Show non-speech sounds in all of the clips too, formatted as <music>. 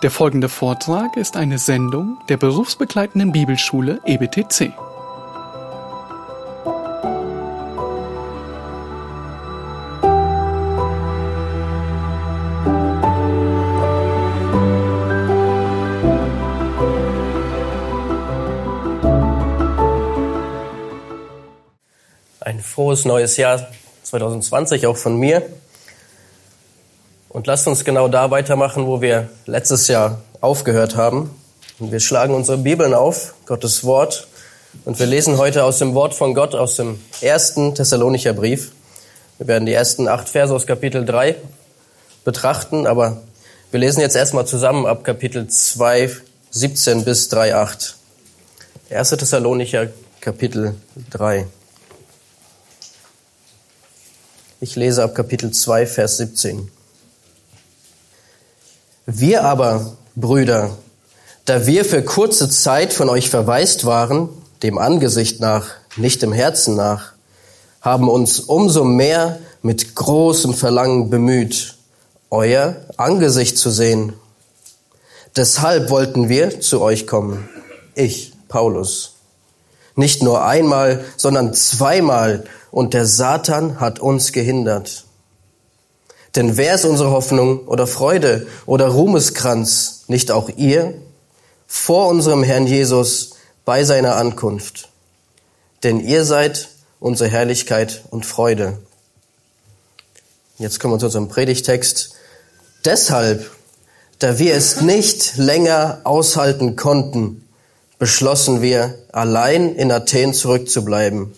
Der folgende Vortrag ist eine Sendung der berufsbegleitenden Bibelschule EBTC. Ein frohes neues Jahr 2020 auch von mir. Lasst uns genau da weitermachen, wo wir letztes Jahr aufgehört haben. Und wir schlagen unsere Bibeln auf, Gottes Wort. Und wir lesen heute aus dem Wort von Gott aus dem ersten Thessalonicher Brief. Wir werden die ersten acht Verse aus Kapitel 3 betrachten, aber wir lesen jetzt erstmal zusammen ab Kapitel 2, 17 bis 3, 8. 1. Thessalonicher Kapitel 3. Ich lese ab Kapitel 2, Vers 17. Wir aber, Brüder, da wir für kurze Zeit von euch verwaist waren, dem Angesicht nach, nicht dem Herzen nach, haben uns umso mehr mit großem Verlangen bemüht, euer Angesicht zu sehen. Deshalb wollten wir zu euch kommen, ich, Paulus. Nicht nur einmal, sondern zweimal, und der Satan hat uns gehindert. Denn wer ist unsere Hoffnung oder Freude oder Ruhmeskranz, nicht auch ihr, vor unserem Herrn Jesus bei seiner Ankunft? Denn ihr seid unsere Herrlichkeit und Freude. Jetzt kommen wir zu unserem Predigtext. Deshalb, da wir es nicht länger aushalten konnten, beschlossen wir, allein in Athen zurückzubleiben.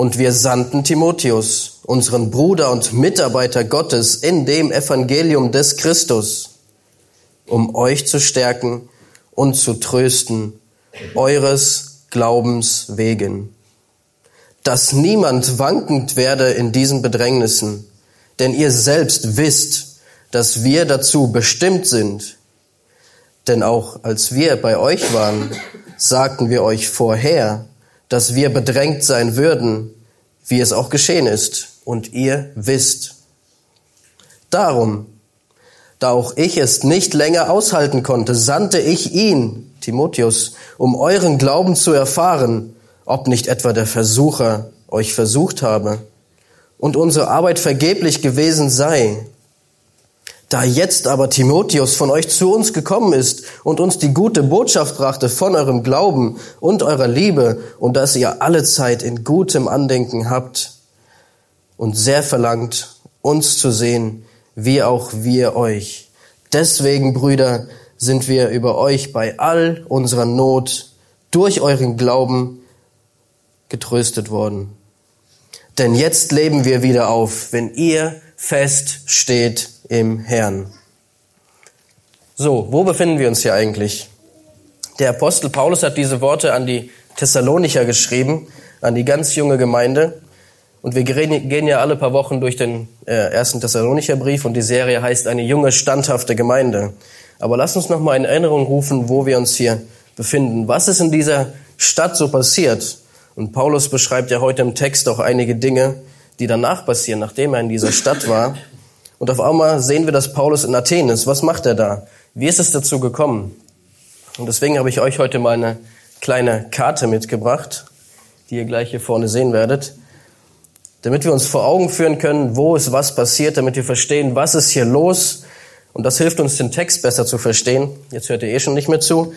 Und wir sandten Timotheus, unseren Bruder und Mitarbeiter Gottes in dem Evangelium des Christus, um euch zu stärken und zu trösten, eures Glaubens wegen. Dass niemand wankend werde in diesen Bedrängnissen, denn ihr selbst wisst, dass wir dazu bestimmt sind. Denn auch als wir bei euch waren, sagten wir euch vorher, dass wir bedrängt sein würden, wie es auch geschehen ist, und ihr wisst. Darum, da auch ich es nicht länger aushalten konnte, sandte ich ihn, Timotheus, um euren Glauben zu erfahren, ob nicht etwa der Versucher euch versucht habe und unsere Arbeit vergeblich gewesen sei. Da jetzt aber Timotheus von euch zu uns gekommen ist und uns die gute Botschaft brachte von eurem Glauben und eurer Liebe und dass ihr alle Zeit in gutem Andenken habt und sehr verlangt, uns zu sehen, wie auch wir euch. Deswegen, Brüder, sind wir über euch bei all unserer Not durch euren Glauben getröstet worden. Denn jetzt leben wir wieder auf, wenn ihr fest steht im Herrn. So, wo befinden wir uns hier eigentlich? Der Apostel Paulus hat diese Worte an die Thessalonicher geschrieben, an die ganz junge Gemeinde. Und wir gehen ja alle paar Wochen durch den äh, ersten Thessalonicher Brief und die Serie heißt eine junge, standhafte Gemeinde. Aber lass uns noch mal in Erinnerung rufen, wo wir uns hier befinden. Was ist in dieser Stadt so passiert? Und Paulus beschreibt ja heute im Text auch einige Dinge, die danach passieren, nachdem er in dieser Stadt war. Und auf einmal sehen wir, dass Paulus in Athen ist. Was macht er da? Wie ist es dazu gekommen? Und deswegen habe ich euch heute mal eine kleine Karte mitgebracht, die ihr gleich hier vorne sehen werdet, damit wir uns vor Augen führen können, wo ist was passiert, damit wir verstehen, was ist hier los. Und das hilft uns, den Text besser zu verstehen. Jetzt hört ihr eh schon nicht mehr zu.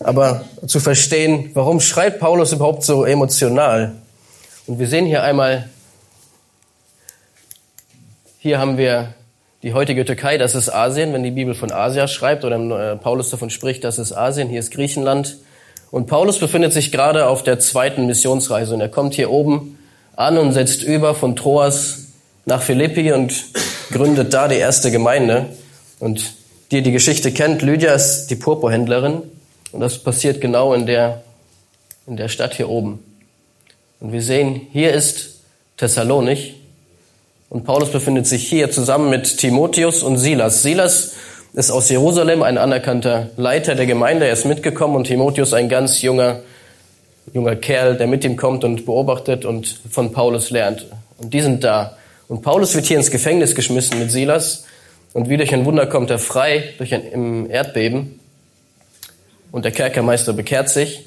Aber zu verstehen, warum schreibt Paulus überhaupt so emotional? Und wir sehen hier einmal hier haben wir die heutige Türkei, das ist Asien, wenn die Bibel von Asia schreibt oder äh, Paulus davon spricht, das ist Asien, hier ist Griechenland. Und Paulus befindet sich gerade auf der zweiten Missionsreise und er kommt hier oben an und setzt über von Troas nach Philippi und gründet da die erste Gemeinde. Und die, die Geschichte kennt, Lydia ist die Purpurhändlerin und das passiert genau in der, in der Stadt hier oben. Und wir sehen, hier ist Thessalonich, und Paulus befindet sich hier zusammen mit Timotheus und Silas. Silas ist aus Jerusalem ein anerkannter Leiter der Gemeinde. Er ist mitgekommen und Timotheus ein ganz junger, junger Kerl, der mit ihm kommt und beobachtet und von Paulus lernt. Und die sind da. Und Paulus wird hier ins Gefängnis geschmissen mit Silas. Und wie durch ein Wunder kommt er frei durch ein im Erdbeben. Und der Kerkermeister bekehrt sich.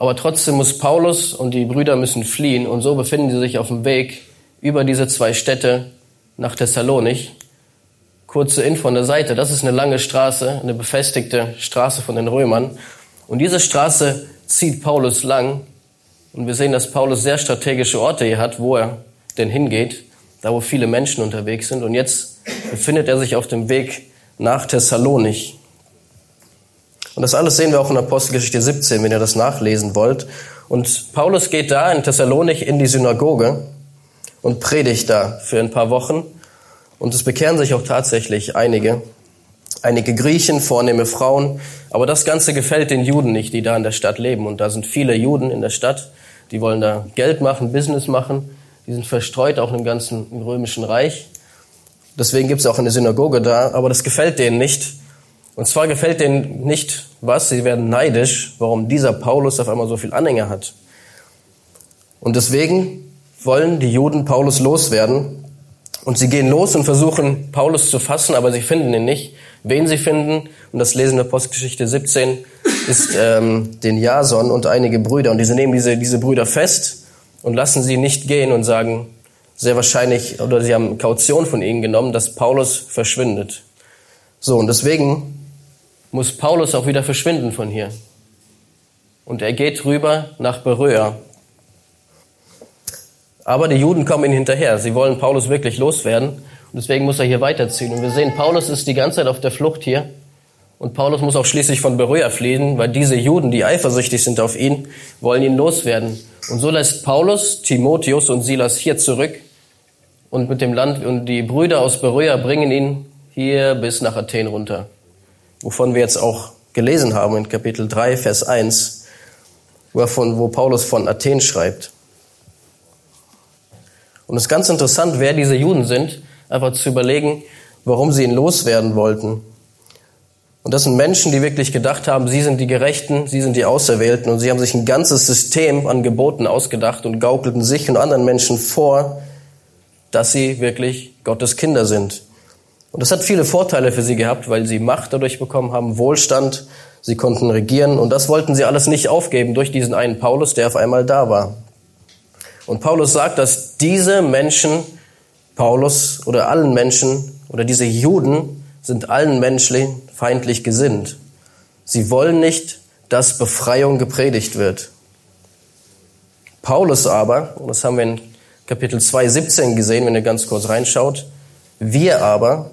Aber trotzdem muss Paulus und die Brüder müssen fliehen. Und so befinden sie sich auf dem Weg über diese zwei Städte nach Thessalonich. Kurze Info an der Seite. Das ist eine lange Straße, eine befestigte Straße von den Römern. Und diese Straße zieht Paulus lang. Und wir sehen, dass Paulus sehr strategische Orte hier hat, wo er denn hingeht, da wo viele Menschen unterwegs sind. Und jetzt befindet er sich auf dem Weg nach Thessalonich. Und das alles sehen wir auch in Apostelgeschichte 17, wenn ihr das nachlesen wollt. Und Paulus geht da in Thessalonich in die Synagoge und predigt da für ein paar Wochen. Und es bekehren sich auch tatsächlich einige. Einige Griechen, vornehme Frauen. Aber das Ganze gefällt den Juden nicht, die da in der Stadt leben. Und da sind viele Juden in der Stadt, die wollen da Geld machen, Business machen. Die sind verstreut auch im ganzen römischen Reich. Deswegen gibt es auch eine Synagoge da. Aber das gefällt denen nicht. Und zwar gefällt denen nicht was. Sie werden neidisch, warum dieser Paulus auf einmal so viel Anhänger hat. Und deswegen wollen die Juden Paulus loswerden. Und sie gehen los und versuchen, Paulus zu fassen, aber sie finden ihn nicht. Wen sie finden, und das lesen wir Postgeschichte 17, ist ähm, den Jason und einige Brüder. Und diese nehmen diese, diese Brüder fest und lassen sie nicht gehen und sagen, sehr wahrscheinlich, oder sie haben Kaution von ihnen genommen, dass Paulus verschwindet. So, und deswegen muss Paulus auch wieder verschwinden von hier. Und er geht rüber nach Beröa. Aber die Juden kommen ihm hinterher. Sie wollen Paulus wirklich loswerden. Und deswegen muss er hier weiterziehen. Und wir sehen, Paulus ist die ganze Zeit auf der Flucht hier. Und Paulus muss auch schließlich von Beröa fliehen, weil diese Juden, die eifersüchtig sind auf ihn, wollen ihn loswerden. Und so lässt Paulus Timotheus und Silas hier zurück. Und mit dem Land, und die Brüder aus Beröa bringen ihn hier bis nach Athen runter. Wovon wir jetzt auch gelesen haben in Kapitel 3, Vers 1, wo, wo Paulus von Athen schreibt. Und es ist ganz interessant, wer diese Juden sind, einfach zu überlegen, warum sie ihn loswerden wollten. Und das sind Menschen, die wirklich gedacht haben, sie sind die Gerechten, sie sind die Auserwählten und sie haben sich ein ganzes System an Geboten ausgedacht und gaukelten sich und anderen Menschen vor, dass sie wirklich Gottes Kinder sind. Und das hat viele Vorteile für sie gehabt, weil sie Macht dadurch bekommen haben, Wohlstand, sie konnten regieren und das wollten sie alles nicht aufgeben durch diesen einen Paulus, der auf einmal da war. Und Paulus sagt, dass diese Menschen, Paulus oder allen Menschen oder diese Juden sind allen Menschen feindlich gesinnt. Sie wollen nicht, dass Befreiung gepredigt wird. Paulus aber, und das haben wir in Kapitel 2, 17 gesehen, wenn ihr ganz kurz reinschaut, wir aber,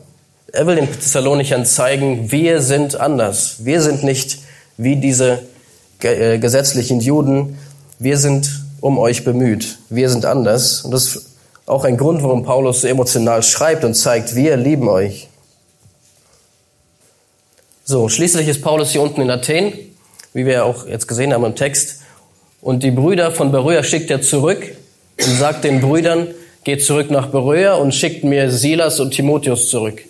er will den Thessalonichern zeigen, wir sind anders. Wir sind nicht wie diese äh, gesetzlichen Juden. Wir sind um euch bemüht. Wir sind anders. Und das ist auch ein Grund, warum Paulus so emotional schreibt und zeigt, wir lieben euch. So, schließlich ist Paulus hier unten in Athen, wie wir auch jetzt gesehen haben im Text. Und die Brüder von Beröa schickt er zurück und sagt den Brüdern, geht zurück nach Beröa und schickt mir Silas und Timotheus zurück.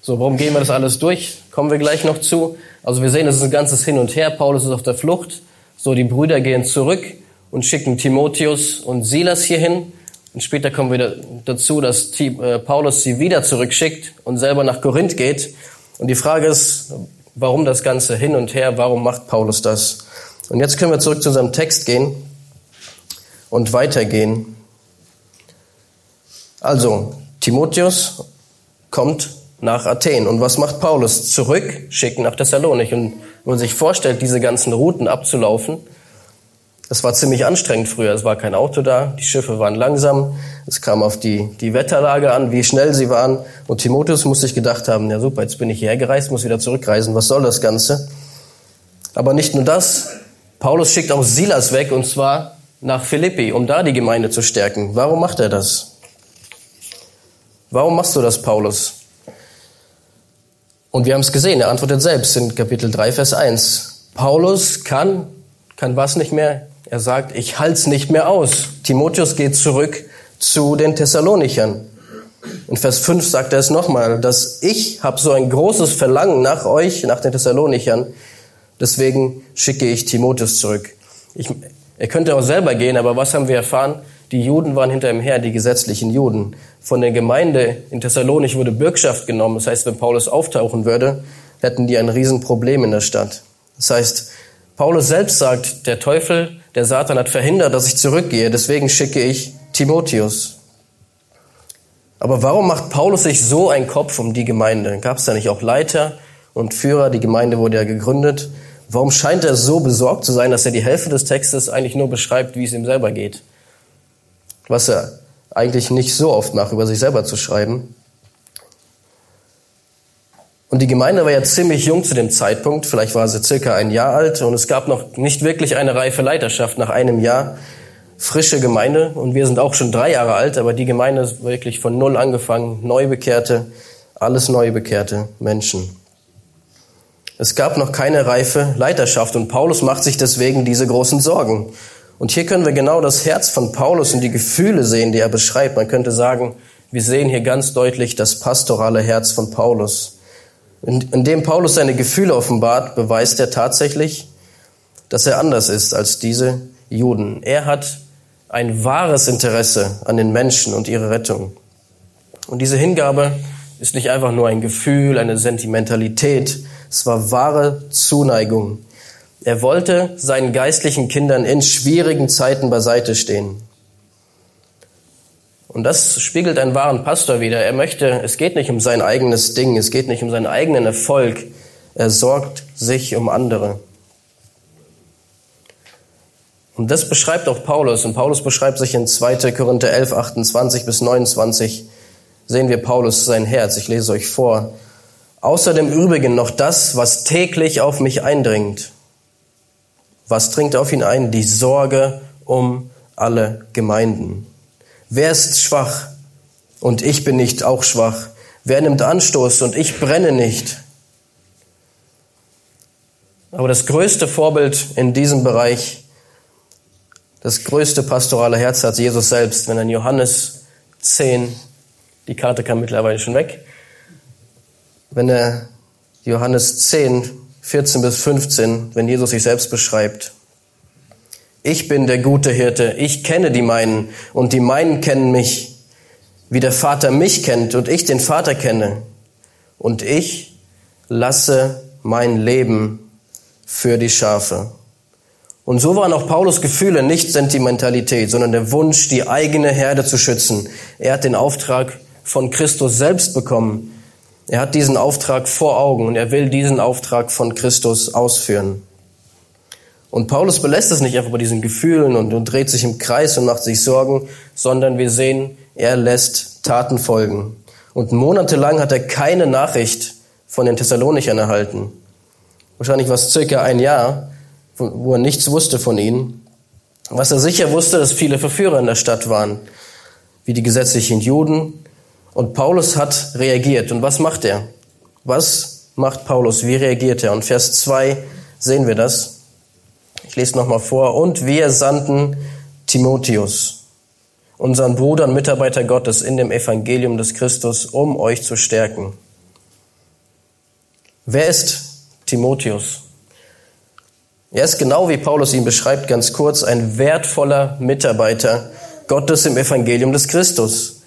So, warum gehen wir das alles durch? Kommen wir gleich noch zu. Also wir sehen, es ist ein ganzes Hin und Her. Paulus ist auf der Flucht. So, die Brüder gehen zurück und schicken Timotheus und Silas hierhin. Und später kommen wir dazu, dass äh, Paulus sie wieder zurückschickt und selber nach Korinth geht. Und die Frage ist, warum das Ganze hin und her? Warum macht Paulus das? Und jetzt können wir zurück zu unserem Text gehen und weitergehen. Also, Timotheus kommt nach Athen. Und was macht Paulus? Zurück, schicken nach Thessalonik. Und wenn man sich vorstellt, diese ganzen Routen abzulaufen, es war ziemlich anstrengend früher. Es war kein Auto da, die Schiffe waren langsam. Es kam auf die, die Wetterlage an, wie schnell sie waren. Und Timotheus muss sich gedacht haben, ja super, jetzt bin ich hierher gereist, muss wieder zurückreisen. Was soll das Ganze? Aber nicht nur das. Paulus schickt auch Silas weg, und zwar nach Philippi, um da die Gemeinde zu stärken. Warum macht er das? Warum machst du das, Paulus? Und wir haben es gesehen, er antwortet selbst in Kapitel 3, Vers 1. Paulus kann, kann was nicht mehr? Er sagt, ich halt's nicht mehr aus. Timotheus geht zurück zu den Thessalonichern. In Vers 5 sagt er es nochmal, dass ich habe so ein großes Verlangen nach euch, nach den Thessalonichern. Deswegen schicke ich Timotheus zurück. Ich, er könnte auch selber gehen, aber was haben wir erfahren? Die Juden waren hinter ihm her, die gesetzlichen Juden. Von der Gemeinde in Thessalonich wurde Bürgschaft genommen. Das heißt, wenn Paulus auftauchen würde, hätten die ein Riesenproblem in der Stadt. Das heißt, Paulus selbst sagt, der Teufel, der Satan hat verhindert, dass ich zurückgehe. Deswegen schicke ich Timotheus. Aber warum macht Paulus sich so einen Kopf um die Gemeinde? Gab es da nicht auch Leiter und Führer? Die Gemeinde wurde ja gegründet. Warum scheint er so besorgt zu sein, dass er die Hälfte des Textes eigentlich nur beschreibt, wie es ihm selber geht? Was er eigentlich nicht so oft macht, über sich selber zu schreiben. Und die Gemeinde war ja ziemlich jung zu dem Zeitpunkt, vielleicht war sie circa ein Jahr alt und es gab noch nicht wirklich eine reife Leiterschaft nach einem Jahr. Frische Gemeinde und wir sind auch schon drei Jahre alt, aber die Gemeinde ist wirklich von Null angefangen, Neubekehrte, alles Neubekehrte Menschen. Es gab noch keine reife Leiterschaft und Paulus macht sich deswegen diese großen Sorgen. Und hier können wir genau das Herz von Paulus und die Gefühle sehen, die er beschreibt. Man könnte sagen, wir sehen hier ganz deutlich das pastorale Herz von Paulus. Indem Paulus seine Gefühle offenbart, beweist er tatsächlich, dass er anders ist als diese Juden. Er hat ein wahres Interesse an den Menschen und ihre Rettung. Und diese Hingabe ist nicht einfach nur ein Gefühl, eine Sentimentalität, es war wahre Zuneigung. Er wollte seinen geistlichen Kindern in schwierigen Zeiten beiseite stehen. Und das spiegelt einen wahren Pastor wider. Er möchte, es geht nicht um sein eigenes Ding, es geht nicht um seinen eigenen Erfolg. Er sorgt sich um andere. Und das beschreibt auch Paulus. Und Paulus beschreibt sich in 2. Korinther 11, 28 bis 29. Sehen wir Paulus sein Herz. Ich lese euch vor. Außer dem Übrigen noch das, was täglich auf mich eindringt. Was dringt auf ihn ein? Die Sorge um alle Gemeinden. Wer ist schwach? Und ich bin nicht auch schwach. Wer nimmt Anstoß und ich brenne nicht? Aber das größte Vorbild in diesem Bereich, das größte pastorale Herz hat Jesus selbst, wenn er in Johannes 10, die Karte kam mittlerweile schon weg, wenn er Johannes 10, 14 bis 15, wenn Jesus sich selbst beschreibt. Ich bin der gute Hirte, ich kenne die meinen und die meinen kennen mich, wie der Vater mich kennt und ich den Vater kenne. Und ich lasse mein Leben für die Schafe. Und so waren auch Paulus Gefühle nicht Sentimentalität, sondern der Wunsch, die eigene Herde zu schützen. Er hat den Auftrag von Christus selbst bekommen. Er hat diesen Auftrag vor Augen und er will diesen Auftrag von Christus ausführen. Und Paulus belässt es nicht einfach bei diesen Gefühlen und, und dreht sich im Kreis und macht sich Sorgen, sondern wir sehen, er lässt Taten folgen. Und monatelang hat er keine Nachricht von den Thessalonichern erhalten. Wahrscheinlich war es circa ein Jahr, wo er nichts wusste von ihnen. Was er sicher wusste, dass viele Verführer in der Stadt waren, wie die gesetzlichen Juden. Und Paulus hat reagiert. Und was macht er? Was macht Paulus? Wie reagiert er? Und Vers 2 sehen wir das. Ich lese nochmal vor. Und wir sandten Timotheus, unseren Bruder und Mitarbeiter Gottes in dem Evangelium des Christus, um euch zu stärken. Wer ist Timotheus? Er ist genau wie Paulus ihn beschreibt, ganz kurz, ein wertvoller Mitarbeiter Gottes im Evangelium des Christus.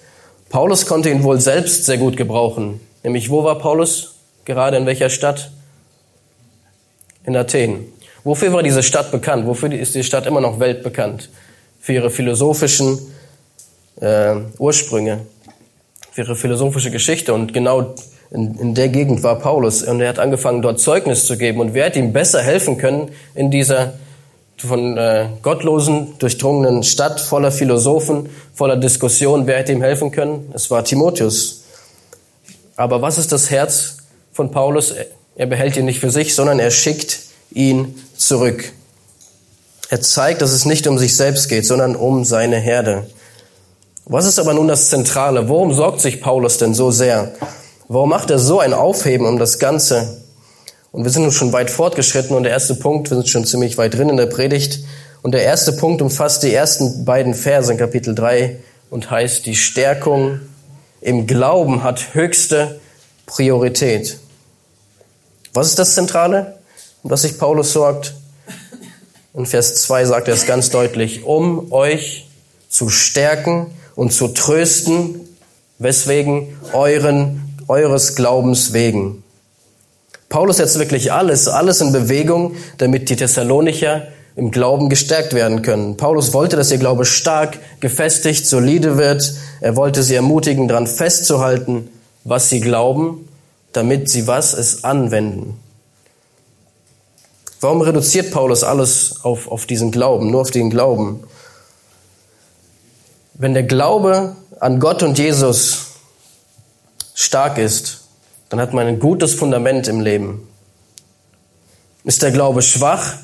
Paulus konnte ihn wohl selbst sehr gut gebrauchen. Nämlich, wo war Paulus? Gerade in welcher Stadt? In Athen. Wofür war diese Stadt bekannt? Wofür ist die Stadt immer noch weltbekannt? Für ihre philosophischen äh, Ursprünge, für ihre philosophische Geschichte. Und genau in, in der Gegend war Paulus. Und er hat angefangen, dort Zeugnis zu geben. Und wer hat ihm besser helfen können in dieser von äh, gottlosen, durchdrungenen Stadt voller Philosophen, voller Diskussionen? Wer hätte ihm helfen können? Es war Timotheus. Aber was ist das Herz von Paulus? Er behält ihn nicht für sich, sondern er schickt ihn zurück. Er zeigt, dass es nicht um sich selbst geht, sondern um seine Herde. Was ist aber nun das Zentrale? Worum sorgt sich Paulus denn so sehr? Warum macht er so ein Aufheben um das Ganze? Und wir sind nun schon weit fortgeschritten und der erste Punkt, wir sind schon ziemlich weit drin in der Predigt. Und der erste Punkt umfasst die ersten beiden Verse in Kapitel 3 und heißt, die Stärkung im Glauben hat höchste Priorität. Was ist das Zentrale? Das sich Paulus sorgt. In Vers 2 sagt er es ganz deutlich, um euch zu stärken und zu trösten, weswegen euren, eures Glaubens wegen. Paulus setzt wirklich alles, alles in Bewegung, damit die Thessalonicher im Glauben gestärkt werden können. Paulus wollte, dass ihr Glaube stark, gefestigt, solide wird. Er wollte sie ermutigen, daran festzuhalten, was sie glauben, damit sie was es anwenden. Warum reduziert Paulus alles auf, auf diesen Glauben, nur auf den Glauben? Wenn der Glaube an Gott und Jesus stark ist, dann hat man ein gutes Fundament im Leben. Ist der Glaube schwach,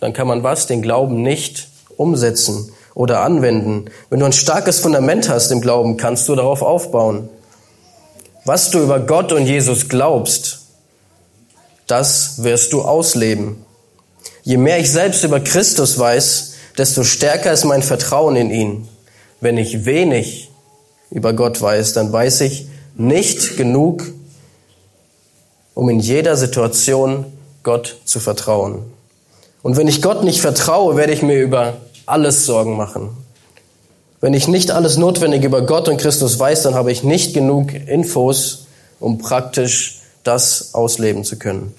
dann kann man was? Den Glauben nicht umsetzen oder anwenden. Wenn du ein starkes Fundament hast im Glauben, kannst du darauf aufbauen. Was du über Gott und Jesus glaubst, das wirst du ausleben. Je mehr ich selbst über Christus weiß, desto stärker ist mein Vertrauen in ihn. Wenn ich wenig über Gott weiß, dann weiß ich nicht genug, um in jeder Situation Gott zu vertrauen. Und wenn ich Gott nicht vertraue, werde ich mir über alles Sorgen machen. Wenn ich nicht alles Notwendige über Gott und Christus weiß, dann habe ich nicht genug Infos, um praktisch das ausleben zu können.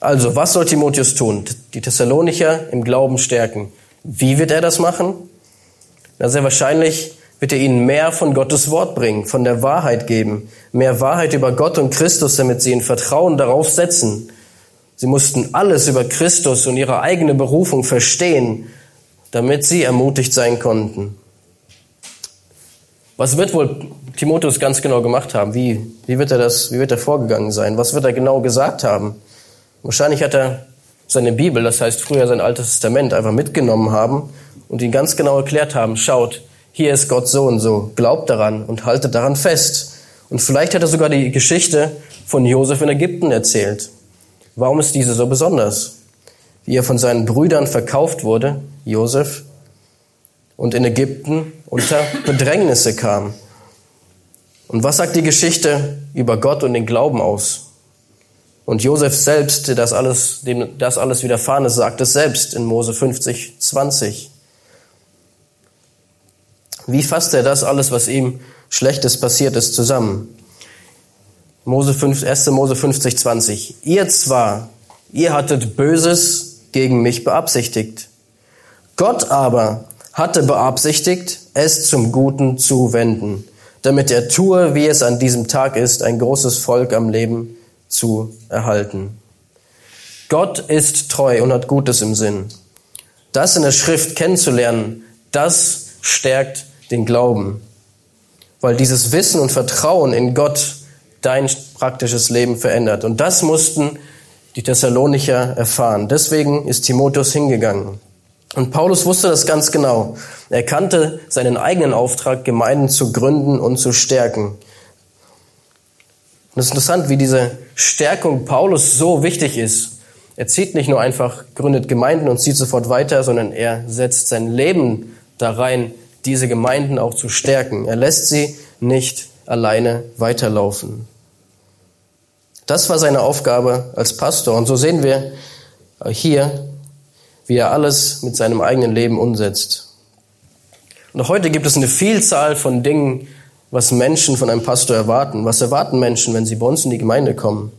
Also, was soll Timotheus tun? Die Thessalonicher im Glauben stärken. Wie wird er das machen? Na, sehr wahrscheinlich wird er ihnen mehr von Gottes Wort bringen, von der Wahrheit geben, mehr Wahrheit über Gott und Christus, damit sie in Vertrauen darauf setzen. Sie mussten alles über Christus und ihre eigene Berufung verstehen, damit sie ermutigt sein konnten. Was wird wohl Timotheus ganz genau gemacht haben? Wie, wie wird er das, wie wird er vorgegangen sein? Was wird er genau gesagt haben? Wahrscheinlich hat er seine Bibel, das heißt früher sein Altes Testament, einfach mitgenommen haben und ihn ganz genau erklärt haben, schaut, hier ist Gott so und so, glaubt daran und haltet daran fest. Und vielleicht hat er sogar die Geschichte von Josef in Ägypten erzählt. Warum ist diese so besonders? Wie er von seinen Brüdern verkauft wurde, Josef, und in Ägypten unter Bedrängnisse kam. Und was sagt die Geschichte über Gott und den Glauben aus? Und Josef selbst, das alles, dem das alles widerfahren ist, sagt es selbst in Mose 50, 20. Wie fasst er das alles, was ihm Schlechtes passiert ist, zusammen? Mose 5, 1. Mose 50, 20. Ihr zwar, ihr hattet Böses gegen mich beabsichtigt. Gott aber hatte beabsichtigt, es zum Guten zu wenden, damit er tue, wie es an diesem Tag ist, ein großes Volk am Leben zu erhalten. Gott ist treu und hat Gutes im Sinn. Das in der Schrift kennenzulernen, das stärkt den Glauben, weil dieses Wissen und Vertrauen in Gott dein praktisches Leben verändert. Und das mussten die Thessalonicher erfahren. Deswegen ist Timotheus hingegangen. Und Paulus wusste das ganz genau. Er kannte seinen eigenen Auftrag, Gemeinden zu gründen und zu stärken. Und es ist interessant, wie diese Stärkung Paulus so wichtig ist. Er zieht nicht nur einfach, gründet Gemeinden und zieht sofort weiter, sondern er setzt sein Leben da rein, diese Gemeinden auch zu stärken. Er lässt sie nicht alleine weiterlaufen. Das war seine Aufgabe als Pastor. Und so sehen wir hier, wie er alles mit seinem eigenen Leben umsetzt. Und heute gibt es eine Vielzahl von Dingen, was Menschen von einem Pastor erwarten. Was erwarten Menschen, wenn sie bei uns in die Gemeinde kommen?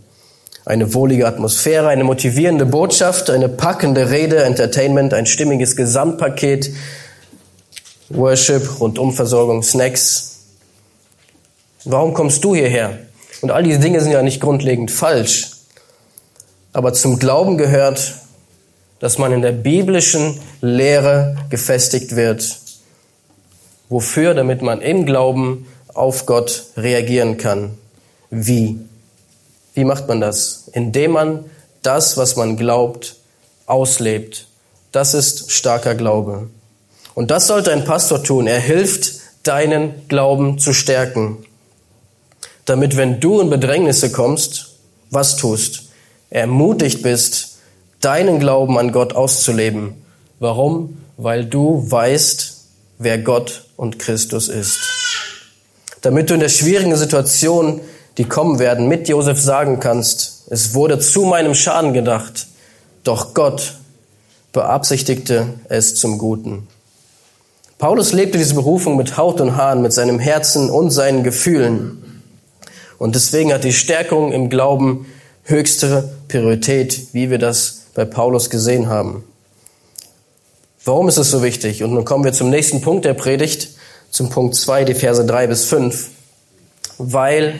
Eine wohlige Atmosphäre, eine motivierende Botschaft, eine packende Rede, Entertainment, ein stimmiges Gesamtpaket, Worship, Rundumversorgung, Snacks. Warum kommst du hierher? Und all diese Dinge sind ja nicht grundlegend falsch. Aber zum Glauben gehört, dass man in der biblischen Lehre gefestigt wird. Wofür? Damit man im Glauben auf Gott reagieren kann. Wie? Wie macht man das? Indem man das, was man glaubt, auslebt. Das ist starker Glaube. Und das sollte ein Pastor tun. Er hilft, deinen Glauben zu stärken. Damit, wenn du in Bedrängnisse kommst, was tust? Ermutigt bist, deinen Glauben an Gott auszuleben. Warum? Weil du weißt, wer Gott und Christus ist damit du in der schwierigen Situation, die kommen werden, mit Josef sagen kannst, es wurde zu meinem Schaden gedacht, doch Gott beabsichtigte es zum Guten. Paulus lebte diese Berufung mit Haut und Haaren, mit seinem Herzen und seinen Gefühlen. Und deswegen hat die Stärkung im Glauben höchste Priorität, wie wir das bei Paulus gesehen haben. Warum ist es so wichtig? Und nun kommen wir zum nächsten Punkt der Predigt, zum Punkt 2, die Verse 3 bis 5. Weil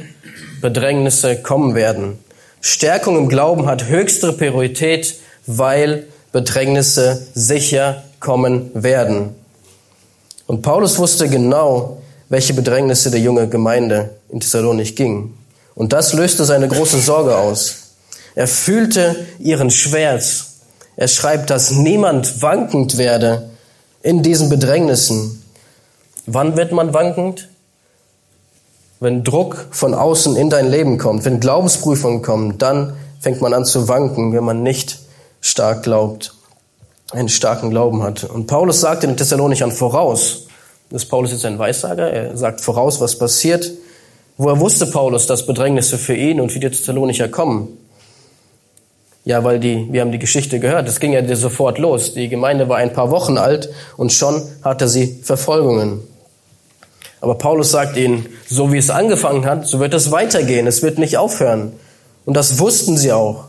Bedrängnisse kommen werden. Stärkung im Glauben hat höchste Priorität, weil Bedrängnisse sicher kommen werden. Und Paulus wusste genau, welche Bedrängnisse der junge Gemeinde in Thessalonich ging. Und das löste seine große Sorge aus. Er fühlte ihren Schmerz. Er schreibt, dass niemand wankend werde in diesen Bedrängnissen. Wann wird man wankend? Wenn Druck von außen in dein Leben kommt, wenn Glaubensprüfungen kommen, dann fängt man an zu wanken, wenn man nicht stark glaubt, einen starken Glauben hat. Und Paulus sagt in den Thessalonichern voraus, das Paulus jetzt ein Weissager, er sagt voraus, was passiert. Woher wusste Paulus, dass Bedrängnisse für ihn und für die Thessalonicher kommen? Ja, weil die, wir haben die Geschichte gehört, es ging ja sofort los. Die Gemeinde war ein paar Wochen alt und schon hatte sie Verfolgungen. Aber Paulus sagt ihnen, so wie es angefangen hat, so wird es weitergehen. Es wird nicht aufhören. Und das wussten sie auch.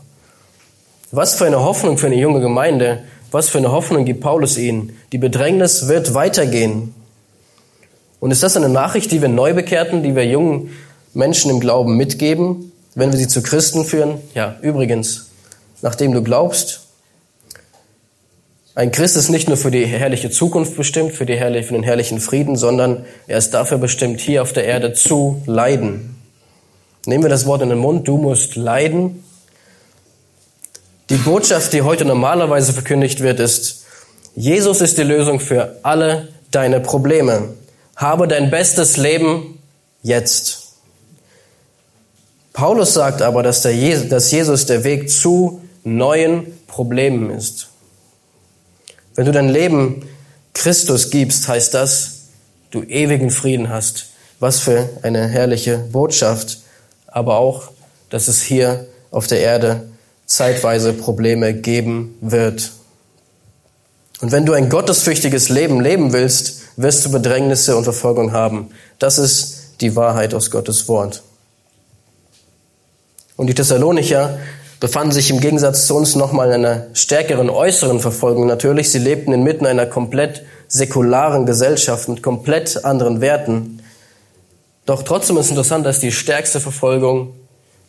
Was für eine Hoffnung für eine junge Gemeinde. Was für eine Hoffnung gibt Paulus ihnen. Die Bedrängnis wird weitergehen. Und ist das eine Nachricht, die wir Neubekehrten, die wir jungen Menschen im Glauben mitgeben, wenn wir sie zu Christen führen? Ja, übrigens, nachdem du glaubst, ein Christ ist nicht nur für die herrliche Zukunft bestimmt, für, die herrliche, für den herrlichen Frieden, sondern er ist dafür bestimmt, hier auf der Erde zu leiden. Nehmen wir das Wort in den Mund, du musst leiden. Die Botschaft, die heute normalerweise verkündigt wird, ist, Jesus ist die Lösung für alle deine Probleme. Habe dein bestes Leben jetzt. Paulus sagt aber, dass, der, dass Jesus der Weg zu neuen Problemen ist. Wenn du dein Leben Christus gibst, heißt das, du ewigen Frieden hast. Was für eine herrliche Botschaft. Aber auch, dass es hier auf der Erde zeitweise Probleme geben wird. Und wenn du ein gottesfürchtiges Leben leben willst, wirst du Bedrängnisse und Verfolgung haben. Das ist die Wahrheit aus Gottes Wort. Und die Thessalonicher befanden sich im Gegensatz zu uns nochmal in einer stärkeren äußeren Verfolgung natürlich. Sie lebten inmitten einer komplett säkularen Gesellschaft mit komplett anderen Werten. Doch trotzdem ist interessant, dass die stärkste Verfolgung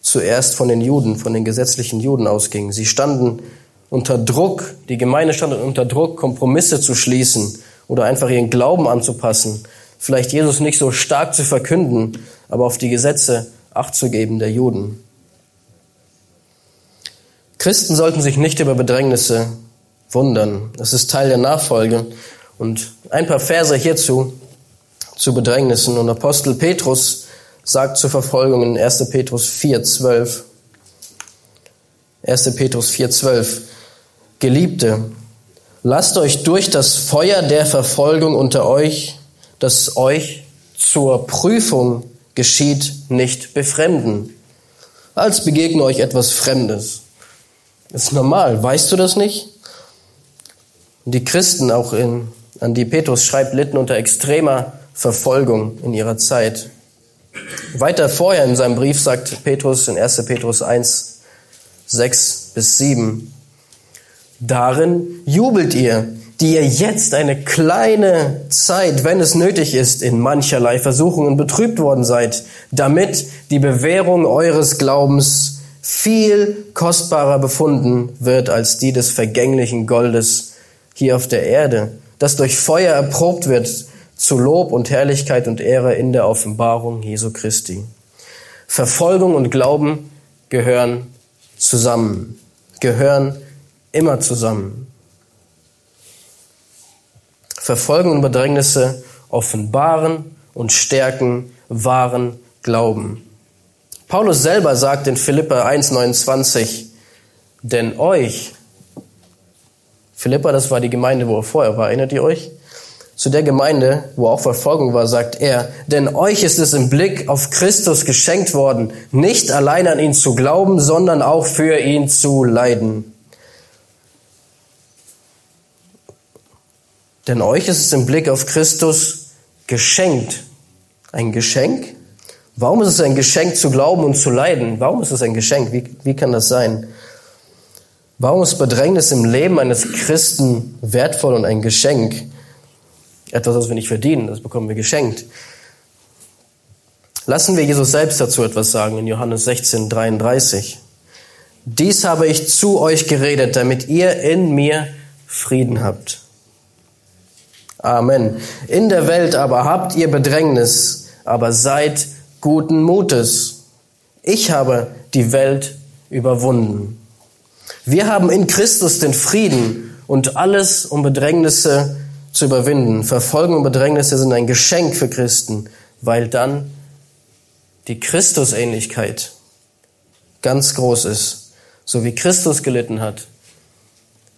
zuerst von den Juden, von den gesetzlichen Juden ausging. Sie standen unter Druck, die Gemeinde stand unter Druck, Kompromisse zu schließen oder einfach ihren Glauben anzupassen. Vielleicht Jesus nicht so stark zu verkünden, aber auf die Gesetze Acht zu geben der Juden. Christen sollten sich nicht über Bedrängnisse wundern. Das ist Teil der Nachfolge. Und ein paar Verse hierzu, zu Bedrängnissen. Und Apostel Petrus sagt zur Verfolgung in 1. Petrus 4, 12. 1. Petrus 4, 12. Geliebte, lasst euch durch das Feuer der Verfolgung unter euch, das euch zur Prüfung geschieht, nicht befremden, als begegne euch etwas Fremdes das ist normal. Weißt du das nicht? Die Christen, auch in, an die Petrus schreibt, litten unter extremer Verfolgung in ihrer Zeit. Weiter vorher in seinem Brief sagt Petrus in 1. Petrus 1, 6 bis 7, Darin jubelt ihr, die ihr jetzt eine kleine Zeit, wenn es nötig ist, in mancherlei Versuchungen betrübt worden seid, damit die Bewährung eures Glaubens viel kostbarer befunden wird als die des vergänglichen Goldes hier auf der Erde, das durch Feuer erprobt wird zu Lob und Herrlichkeit und Ehre in der Offenbarung Jesu Christi. Verfolgung und Glauben gehören zusammen, gehören immer zusammen. Verfolgung und Bedrängnisse offenbaren und stärken wahren Glauben. Paulus selber sagt in Philippa 1,29, denn euch, Philippa, das war die Gemeinde, wo er vorher war, erinnert ihr euch? Zu der Gemeinde, wo auch Verfolgung war, sagt er, denn euch ist es im Blick auf Christus geschenkt worden, nicht allein an ihn zu glauben, sondern auch für ihn zu leiden. Denn euch ist es im Blick auf Christus geschenkt. Ein Geschenk? Warum ist es ein Geschenk zu glauben und zu leiden? Warum ist es ein Geschenk? Wie, wie kann das sein? Warum ist Bedrängnis im Leben eines Christen wertvoll und ein Geschenk? Etwas, was wir nicht verdienen, das bekommen wir geschenkt. Lassen wir Jesus selbst dazu etwas sagen in Johannes 16, 33. Dies habe ich zu euch geredet, damit ihr in mir Frieden habt. Amen. In der Welt aber habt ihr Bedrängnis, aber seid guten Mutes. Ich habe die Welt überwunden. Wir haben in Christus den Frieden und alles, um Bedrängnisse zu überwinden. Verfolgung und Bedrängnisse sind ein Geschenk für Christen, weil dann die Christusähnlichkeit ganz groß ist. So wie Christus gelitten hat,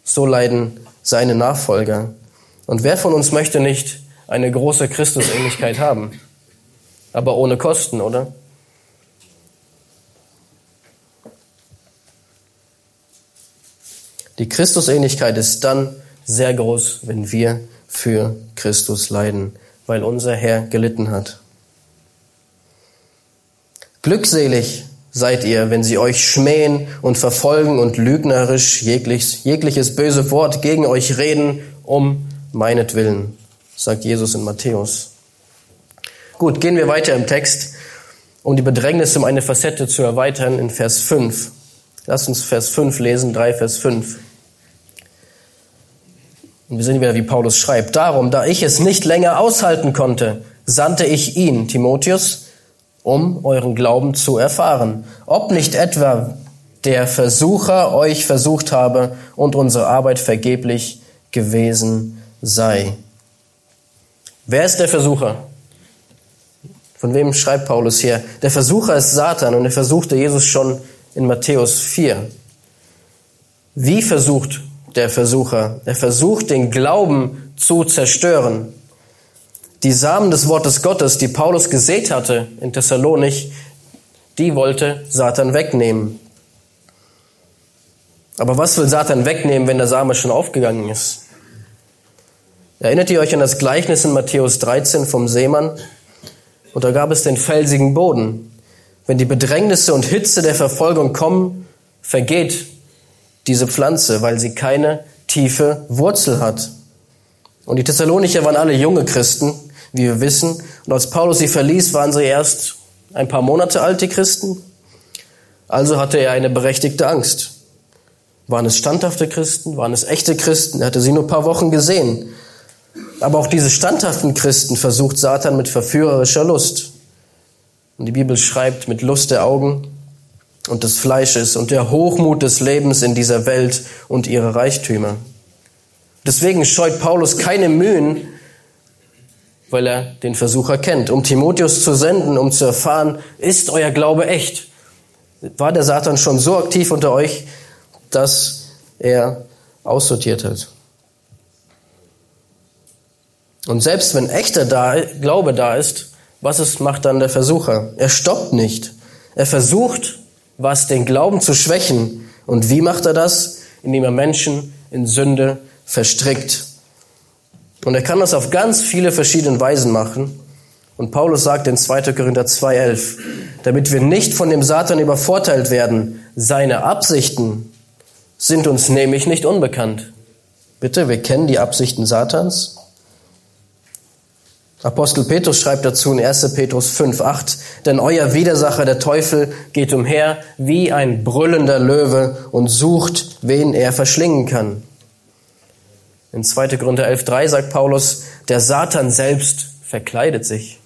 so leiden seine Nachfolger. Und wer von uns möchte nicht eine große Christusähnlichkeit haben? Aber ohne Kosten, oder? Die Christusähnlichkeit ist dann sehr groß, wenn wir für Christus leiden, weil unser Herr gelitten hat. Glückselig seid ihr, wenn sie euch schmähen und verfolgen und lügnerisch jegliches, jegliches böse Wort gegen euch reden, um meinetwillen, sagt Jesus in Matthäus. Gut, gehen wir weiter im Text, um die Bedrängnisse um eine Facette zu erweitern in Vers 5. Lasst uns Vers 5 lesen, 3 Vers 5. Und wir sehen wieder, wie Paulus schreibt. Darum, da ich es nicht länger aushalten konnte, sandte ich ihn, Timotheus, um euren Glauben zu erfahren. Ob nicht etwa der Versucher euch versucht habe und unsere Arbeit vergeblich gewesen sei. Wer ist der Versucher? Von wem schreibt Paulus hier? Der Versucher ist Satan und er versuchte Jesus schon in Matthäus 4. Wie versucht der Versucher. Er versucht, den Glauben zu zerstören. Die Samen des Wortes Gottes, die Paulus gesät hatte in Thessalonich, die wollte Satan wegnehmen. Aber was will Satan wegnehmen, wenn der Same schon aufgegangen ist? Erinnert ihr euch an das Gleichnis in Matthäus 13 vom Seemann? Und da gab es den felsigen Boden. Wenn die Bedrängnisse und Hitze der Verfolgung kommen, vergeht diese Pflanze, weil sie keine tiefe Wurzel hat. Und die Thessalonicher waren alle junge Christen, wie wir wissen. Und als Paulus sie verließ, waren sie erst ein paar Monate alt, die Christen. Also hatte er eine berechtigte Angst. Waren es standhafte Christen? Waren es echte Christen? Er hatte sie nur ein paar Wochen gesehen. Aber auch diese standhaften Christen versucht Satan mit verführerischer Lust. Und die Bibel schreibt mit Lust der Augen, und des Fleisches und der Hochmut des Lebens in dieser Welt und ihre Reichtümer. Deswegen scheut Paulus keine Mühen, weil er den Versucher kennt, um Timotheus zu senden, um zu erfahren, ist euer Glaube echt? War der Satan schon so aktiv unter euch, dass er aussortiert hat? Und selbst wenn echter da, Glaube da ist, was ist, macht dann der Versucher? Er stoppt nicht. Er versucht, was den Glauben zu schwächen. Und wie macht er das? Indem er Menschen in Sünde verstrickt. Und er kann das auf ganz viele verschiedene Weisen machen. Und Paulus sagt in 2. Korinther 2.11, damit wir nicht von dem Satan übervorteilt werden, seine Absichten sind uns nämlich nicht unbekannt. Bitte, wir kennen die Absichten Satans. Apostel Petrus schreibt dazu in 1. Petrus 5, 8, denn euer Widersacher, der Teufel, geht umher wie ein brüllender Löwe und sucht, wen er verschlingen kann. In 2. Korinther 11, 3 sagt Paulus, der Satan selbst verkleidet sich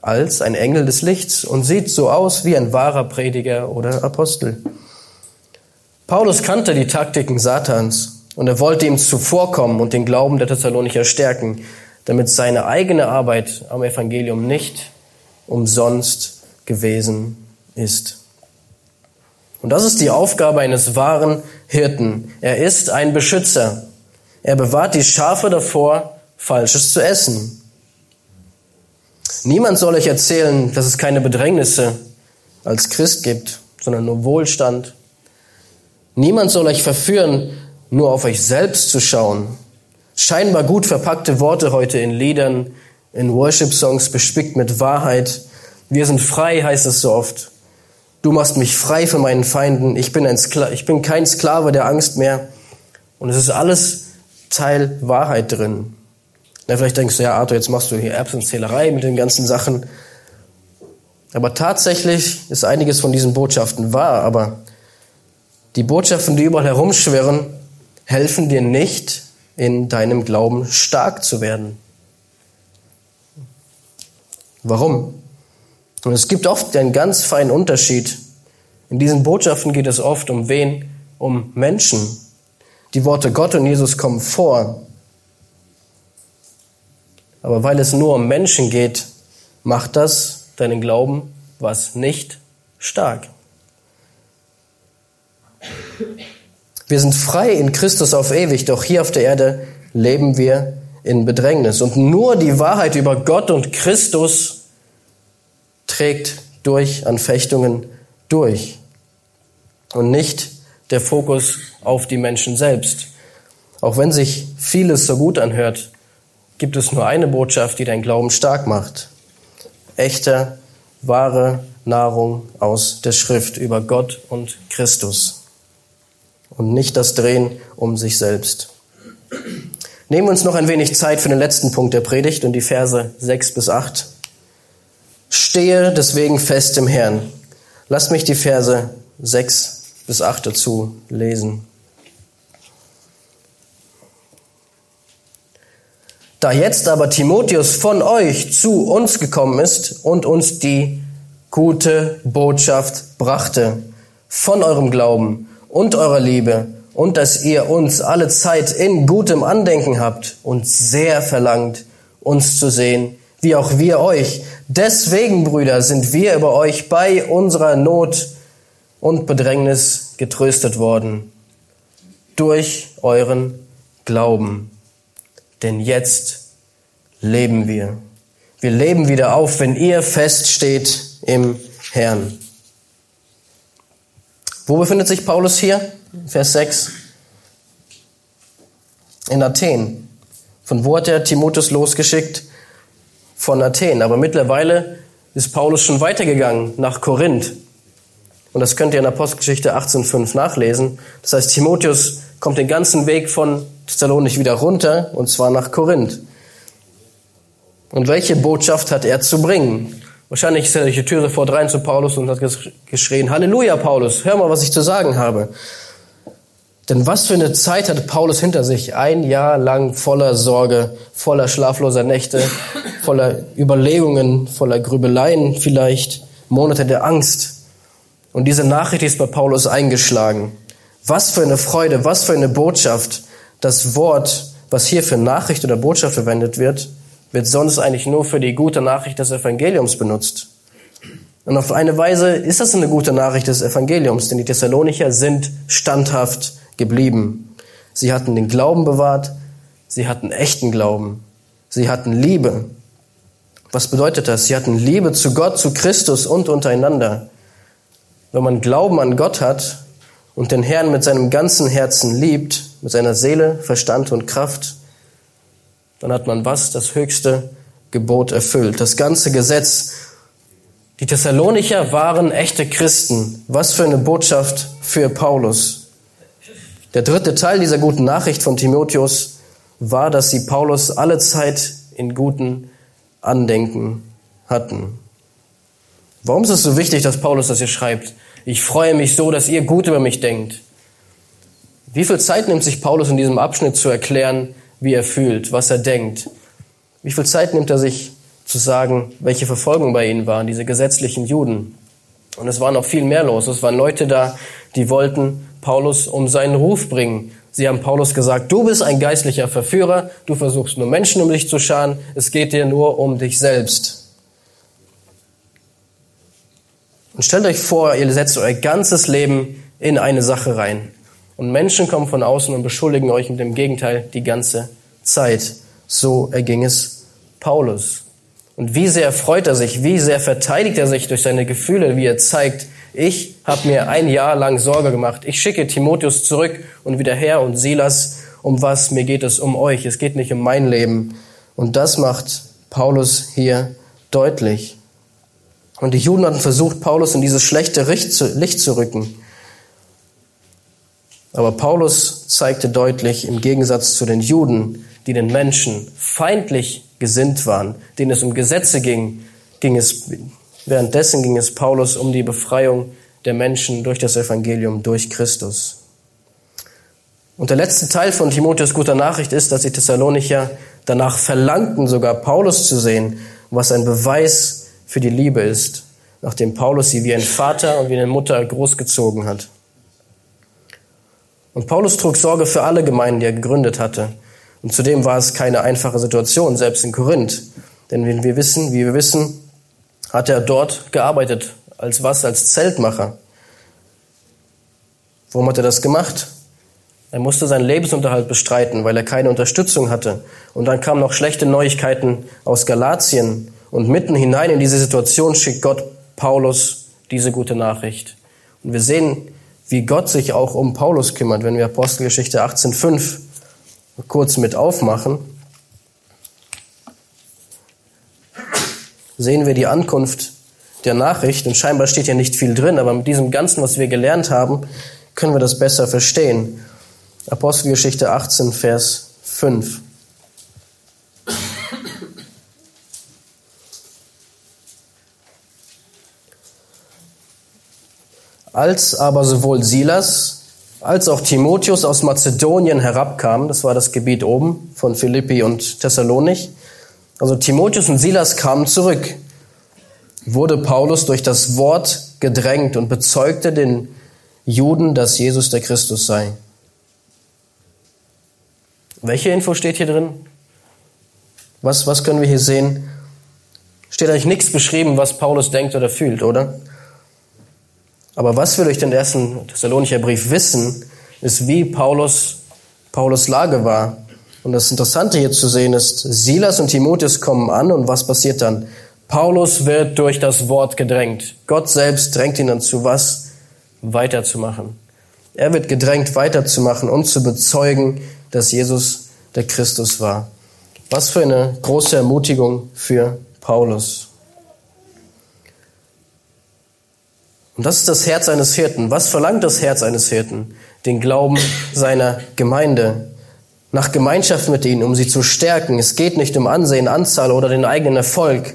als ein Engel des Lichts und sieht so aus wie ein wahrer Prediger oder Apostel. Paulus kannte die Taktiken Satans und er wollte ihm zuvorkommen und den Glauben der Thessalonicher stärken damit seine eigene Arbeit am Evangelium nicht umsonst gewesen ist. Und das ist die Aufgabe eines wahren Hirten. Er ist ein Beschützer. Er bewahrt die Schafe davor, Falsches zu essen. Niemand soll euch erzählen, dass es keine Bedrängnisse als Christ gibt, sondern nur Wohlstand. Niemand soll euch verführen, nur auf euch selbst zu schauen Scheinbar gut verpackte Worte heute in Liedern, in Worship-Songs bespickt mit Wahrheit. Wir sind frei, heißt es so oft. Du machst mich frei von meinen Feinden. Ich bin, ein Skla ich bin kein Sklave der Angst mehr. Und es ist alles Teil Wahrheit drin. Na, vielleicht denkst du, ja, Arthur, jetzt machst du hier Erbsenzählerei mit den ganzen Sachen. Aber tatsächlich ist einiges von diesen Botschaften wahr, aber die Botschaften, die überall herumschwirren, helfen dir nicht, in deinem Glauben stark zu werden. Warum? Und es gibt oft einen ganz feinen Unterschied. In diesen Botschaften geht es oft um wen? Um Menschen. Die Worte Gott und Jesus kommen vor. Aber weil es nur um Menschen geht, macht das deinen Glauben was nicht stark. Wir sind frei in Christus auf ewig, doch hier auf der Erde leben wir in Bedrängnis. Und nur die Wahrheit über Gott und Christus trägt durch Anfechtungen durch. Und nicht der Fokus auf die Menschen selbst. Auch wenn sich vieles so gut anhört, gibt es nur eine Botschaft, die dein Glauben stark macht. Echte, wahre Nahrung aus der Schrift über Gott und Christus und nicht das Drehen um sich selbst. Nehmen wir uns noch ein wenig Zeit für den letzten Punkt der Predigt und die Verse 6 bis 8. Stehe deswegen fest im Herrn. Lasst mich die Verse 6 bis 8 dazu lesen. Da jetzt aber Timotheus von euch zu uns gekommen ist und uns die gute Botschaft brachte von eurem Glauben und eurer Liebe und dass ihr uns alle Zeit in gutem Andenken habt und sehr verlangt, uns zu sehen, wie auch wir euch. Deswegen, Brüder, sind wir über euch bei unserer Not und Bedrängnis getröstet worden durch euren Glauben. Denn jetzt leben wir. Wir leben wieder auf, wenn ihr feststeht im Herrn. Wo befindet sich Paulus hier? Vers 6. In Athen. Von wo hat er Timotheus losgeschickt? Von Athen. Aber mittlerweile ist Paulus schon weitergegangen nach Korinth. Und das könnt ihr in Apostelgeschichte 18.5 nachlesen. Das heißt, Timotheus kommt den ganzen Weg von Thessalonich wieder runter, und zwar nach Korinth. Und welche Botschaft hat er zu bringen? Wahrscheinlich ist er durch die Tür sofort rein zu Paulus und hat geschrien, Halleluja, Paulus, hör mal, was ich zu sagen habe. Denn was für eine Zeit hat Paulus hinter sich? Ein Jahr lang voller Sorge, voller schlafloser Nächte, <coughs> voller Überlegungen, voller Grübeleien vielleicht, Monate der Angst. Und diese Nachricht ist bei Paulus eingeschlagen. Was für eine Freude, was für eine Botschaft. Das Wort, was hier für Nachricht oder Botschaft verwendet wird, wird sonst eigentlich nur für die gute Nachricht des Evangeliums benutzt. Und auf eine Weise ist das eine gute Nachricht des Evangeliums, denn die Thessalonicher sind standhaft geblieben. Sie hatten den Glauben bewahrt, sie hatten echten Glauben, sie hatten Liebe. Was bedeutet das? Sie hatten Liebe zu Gott, zu Christus und untereinander. Wenn man Glauben an Gott hat und den Herrn mit seinem ganzen Herzen liebt, mit seiner Seele, Verstand und Kraft, dann hat man was? Das höchste Gebot erfüllt. Das ganze Gesetz. Die Thessalonicher waren echte Christen. Was für eine Botschaft für Paulus. Der dritte Teil dieser guten Nachricht von Timotheus war, dass sie Paulus alle Zeit in guten Andenken hatten. Warum ist es so wichtig, dass Paulus das hier schreibt? Ich freue mich so, dass ihr gut über mich denkt. Wie viel Zeit nimmt sich Paulus in diesem Abschnitt zu erklären, wie er fühlt, was er denkt. Wie viel Zeit nimmt er sich zu sagen, welche Verfolgung bei ihnen waren, diese gesetzlichen Juden? Und es war noch viel mehr los. Es waren Leute da, die wollten Paulus um seinen Ruf bringen. Sie haben Paulus gesagt, du bist ein geistlicher Verführer, du versuchst nur Menschen um dich zu scharen, es geht dir nur um dich selbst. Und stellt euch vor, ihr setzt euer ganzes Leben in eine Sache rein. Und Menschen kommen von außen und beschuldigen euch mit dem Gegenteil die ganze Zeit. So erging es Paulus. Und wie sehr freut er sich, wie sehr verteidigt er sich durch seine Gefühle, wie er zeigt, ich habe mir ein Jahr lang Sorge gemacht. Ich schicke Timotheus zurück und wieder her und Silas um was, mir geht es um euch, es geht nicht um mein Leben. Und das macht Paulus hier deutlich. Und die Juden hatten versucht, Paulus in dieses schlechte Licht zu rücken. Aber Paulus zeigte deutlich, im Gegensatz zu den Juden, die den Menschen feindlich gesinnt waren, denen es um Gesetze ging, ging es, währenddessen ging es Paulus um die Befreiung der Menschen durch das Evangelium, durch Christus. Und der letzte Teil von Timotheus guter Nachricht ist, dass die Thessalonicher danach verlangten, sogar Paulus zu sehen, was ein Beweis für die Liebe ist, nachdem Paulus sie wie ein Vater und wie eine Mutter großgezogen hat. Und Paulus trug Sorge für alle Gemeinden, die er gegründet hatte. Und zudem war es keine einfache Situation, selbst in Korinth. Denn wie wir wissen, wie wir wissen, hat er dort gearbeitet. Als was? Als Zeltmacher. Warum hat er das gemacht? Er musste seinen Lebensunterhalt bestreiten, weil er keine Unterstützung hatte. Und dann kamen noch schlechte Neuigkeiten aus Galatien. Und mitten hinein in diese Situation schickt Gott Paulus diese gute Nachricht. Und wir sehen, wie Gott sich auch um Paulus kümmert, wenn wir Apostelgeschichte 18.5 kurz mit aufmachen. Sehen wir die Ankunft der Nachricht. Und scheinbar steht hier nicht viel drin, aber mit diesem Ganzen, was wir gelernt haben, können wir das besser verstehen. Apostelgeschichte 18, Vers 5. Als aber sowohl Silas als auch Timotheus aus Mazedonien herabkamen, das war das Gebiet oben von Philippi und Thessalonich, also Timotheus und Silas kamen zurück, wurde Paulus durch das Wort gedrängt und bezeugte den Juden, dass Jesus der Christus sei. Welche Info steht hier drin? Was, was können wir hier sehen? Steht eigentlich nichts beschrieben, was Paulus denkt oder fühlt, oder? Aber was wir durch den ersten Thessalonicher Brief wissen, ist, wie Paulus, Paulus Lage war. Und das Interessante hier zu sehen ist, Silas und Timotheus kommen an und was passiert dann? Paulus wird durch das Wort gedrängt. Gott selbst drängt ihn dazu, was? Weiterzumachen. Er wird gedrängt, weiterzumachen und zu bezeugen, dass Jesus der Christus war. Was für eine große Ermutigung für Paulus. Und das ist das Herz eines Hirten. Was verlangt das Herz eines Hirten? Den Glauben seiner Gemeinde. Nach Gemeinschaft mit ihnen, um sie zu stärken. Es geht nicht um Ansehen, Anzahl oder den eigenen Erfolg.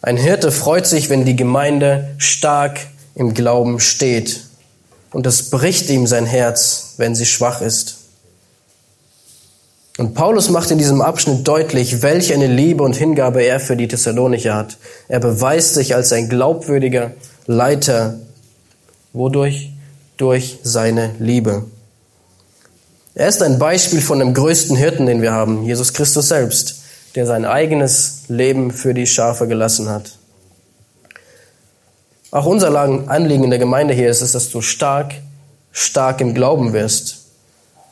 Ein Hirte freut sich, wenn die Gemeinde stark im Glauben steht. Und es bricht ihm sein Herz, wenn sie schwach ist. Und Paulus macht in diesem Abschnitt deutlich, welch eine Liebe und Hingabe er für die Thessalonicher hat. Er beweist sich als ein glaubwürdiger Leiter. Wodurch? Durch seine Liebe. Er ist ein Beispiel von dem größten Hirten, den wir haben, Jesus Christus selbst, der sein eigenes Leben für die Schafe gelassen hat. Auch unser Anliegen in der Gemeinde hier ist es, dass du stark, stark im Glauben wirst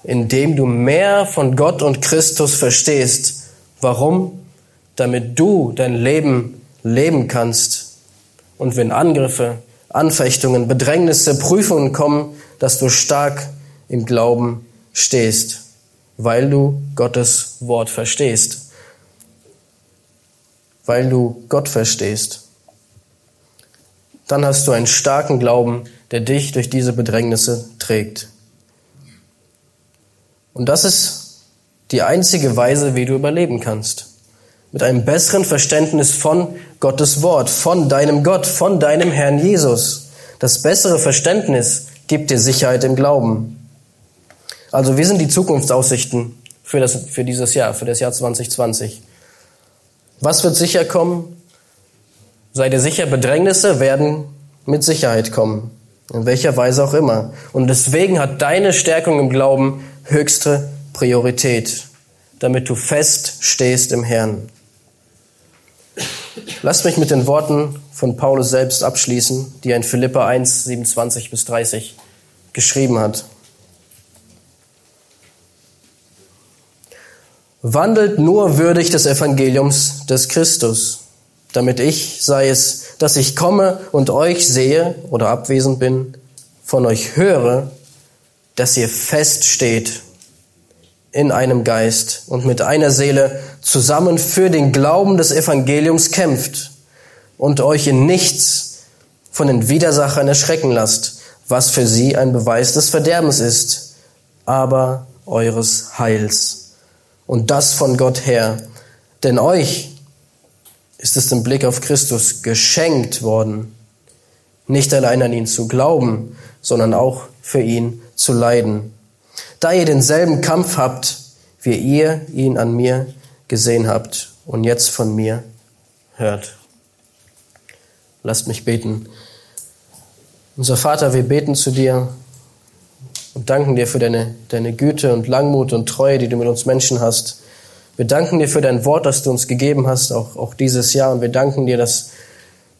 indem du mehr von Gott und Christus verstehst. Warum? Damit du dein Leben leben kannst. Und wenn Angriffe, Anfechtungen, Bedrängnisse, Prüfungen kommen, dass du stark im Glauben stehst, weil du Gottes Wort verstehst. Weil du Gott verstehst. Dann hast du einen starken Glauben, der dich durch diese Bedrängnisse trägt. Und das ist die einzige Weise, wie du überleben kannst. Mit einem besseren Verständnis von Gottes Wort, von deinem Gott, von deinem Herrn Jesus. Das bessere Verständnis gibt dir Sicherheit im Glauben. Also, wie sind die Zukunftsaussichten für, das, für dieses Jahr, für das Jahr 2020? Was wird sicher kommen? Sei dir sicher, Bedrängnisse werden mit Sicherheit kommen. In welcher Weise auch immer. Und deswegen hat deine Stärkung im Glauben höchste Priorität, damit du fest stehst im Herrn. Lasst mich mit den Worten von Paulus selbst abschließen, die er in Philippa 1, 27 bis 30 geschrieben hat. Wandelt nur würdig des Evangeliums des Christus, damit ich, sei es, dass ich komme und euch sehe oder abwesend bin, von euch höre dass ihr feststeht in einem Geist und mit einer Seele zusammen für den Glauben des Evangeliums kämpft und euch in nichts von den Widersachern erschrecken lasst, was für sie ein Beweis des Verderbens ist, aber eures Heils. Und das von Gott her. Denn euch ist es im Blick auf Christus geschenkt worden, nicht allein an ihn zu glauben, sondern auch für ihn zu leiden. Da ihr denselben Kampf habt, wie ihr ihn an mir gesehen habt und jetzt von mir hört. Lasst mich beten. Unser Vater, wir beten zu dir und danken dir für deine, deine Güte und Langmut und Treue, die du mit uns Menschen hast. Wir danken dir für dein Wort, das du uns gegeben hast, auch, auch dieses Jahr. Und wir danken dir, dass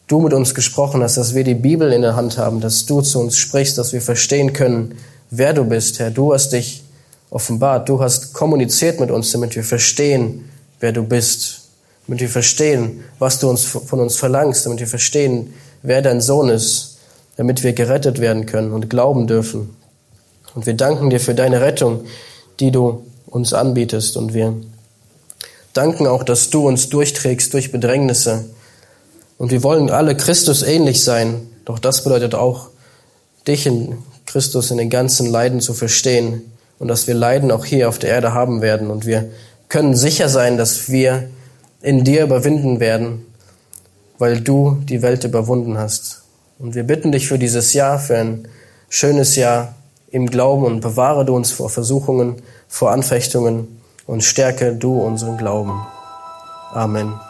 du mit uns gesprochen hast, dass wir die Bibel in der Hand haben, dass du zu uns sprichst, dass wir verstehen können, wer du bist, Herr. Du hast dich offenbart, du hast kommuniziert mit uns, damit wir verstehen, wer du bist, damit wir verstehen, was du uns von uns verlangst, damit wir verstehen, wer dein Sohn ist, damit wir gerettet werden können und glauben dürfen. Und wir danken dir für deine Rettung, die du uns anbietest. Und wir danken auch, dass du uns durchträgst durch Bedrängnisse. Und wir wollen alle Christus ähnlich sein. Doch das bedeutet auch, dich in Christus in den ganzen Leiden zu verstehen und dass wir Leiden auch hier auf der Erde haben werden. Und wir können sicher sein, dass wir in dir überwinden werden, weil du die Welt überwunden hast. Und wir bitten dich für dieses Jahr, für ein schönes Jahr im Glauben und bewahre du uns vor Versuchungen, vor Anfechtungen und stärke du unseren Glauben. Amen.